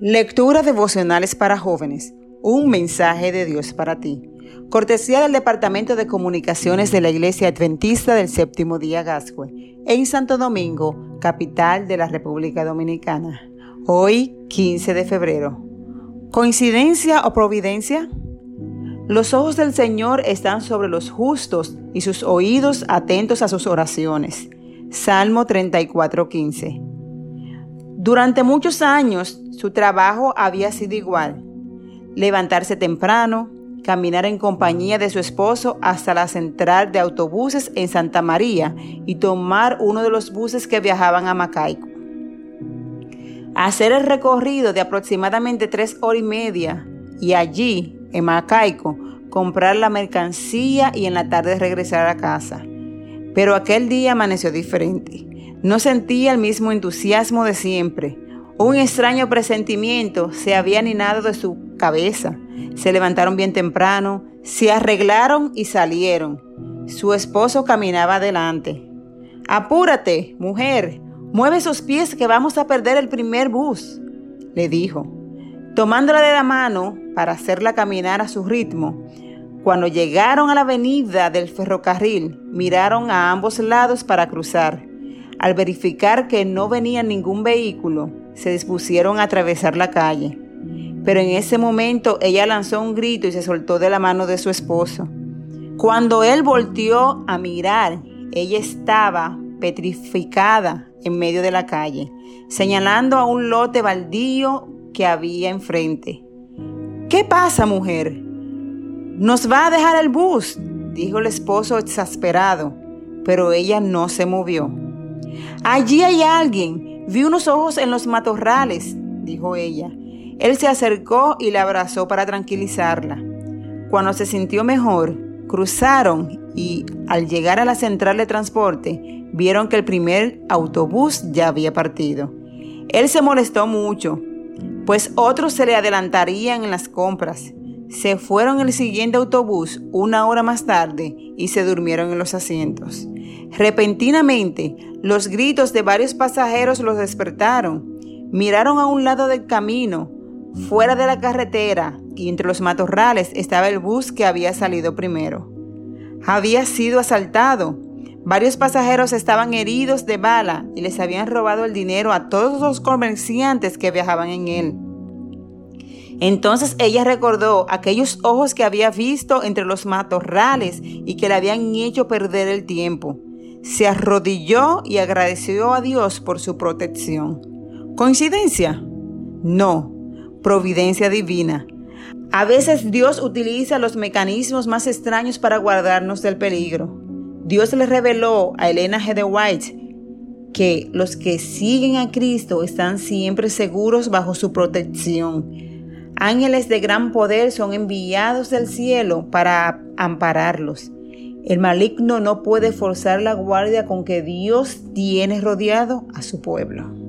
Lectura devocionales para jóvenes. Un mensaje de Dios para ti. Cortesía del Departamento de Comunicaciones de la Iglesia Adventista del Séptimo Día Gascue, en Santo Domingo, capital de la República Dominicana. Hoy, 15 de febrero. ¿Coincidencia o providencia? Los ojos del Señor están sobre los justos y sus oídos atentos a sus oraciones. Salmo 34:15. Durante muchos años su trabajo había sido igual. Levantarse temprano, caminar en compañía de su esposo hasta la central de autobuses en Santa María y tomar uno de los buses que viajaban a Macaico. Hacer el recorrido de aproximadamente tres horas y media y allí, en Macaico, comprar la mercancía y en la tarde regresar a casa. Pero aquel día amaneció diferente. No sentía el mismo entusiasmo de siempre. Un extraño presentimiento se había aninado de su cabeza. Se levantaron bien temprano, se arreglaron y salieron. Su esposo caminaba adelante. Apúrate, mujer, mueve esos pies que vamos a perder el primer bus, le dijo, tomándola de la mano para hacerla caminar a su ritmo. Cuando llegaron a la avenida del ferrocarril, miraron a ambos lados para cruzar. Al verificar que no venía ningún vehículo, se dispusieron a atravesar la calle. Pero en ese momento ella lanzó un grito y se soltó de la mano de su esposo. Cuando él volteó a mirar, ella estaba petrificada en medio de la calle, señalando a un lote baldío que había enfrente. ¿Qué pasa, mujer? Nos va a dejar el bus, dijo el esposo exasperado, pero ella no se movió. Allí hay alguien. Vi unos ojos en los matorrales, dijo ella. Él se acercó y la abrazó para tranquilizarla. Cuando se sintió mejor, cruzaron y al llegar a la central de transporte, vieron que el primer autobús ya había partido. Él se molestó mucho, pues otros se le adelantarían en las compras. Se fueron el siguiente autobús una hora más tarde y se durmieron en los asientos. Repentinamente, los gritos de varios pasajeros los despertaron. Miraron a un lado del camino, fuera de la carretera, y entre los matorrales estaba el bus que había salido primero. Había sido asaltado. Varios pasajeros estaban heridos de bala y les habían robado el dinero a todos los comerciantes que viajaban en él. Entonces ella recordó aquellos ojos que había visto entre los matorrales y que le habían hecho perder el tiempo. Se arrodilló y agradeció a Dios por su protección. ¿Coincidencia? No, providencia divina. A veces Dios utiliza los mecanismos más extraños para guardarnos del peligro. Dios le reveló a Elena G. de White que los que siguen a Cristo están siempre seguros bajo su protección Ángeles de gran poder son enviados del cielo para ampararlos. El maligno no puede forzar la guardia con que Dios tiene rodeado a su pueblo.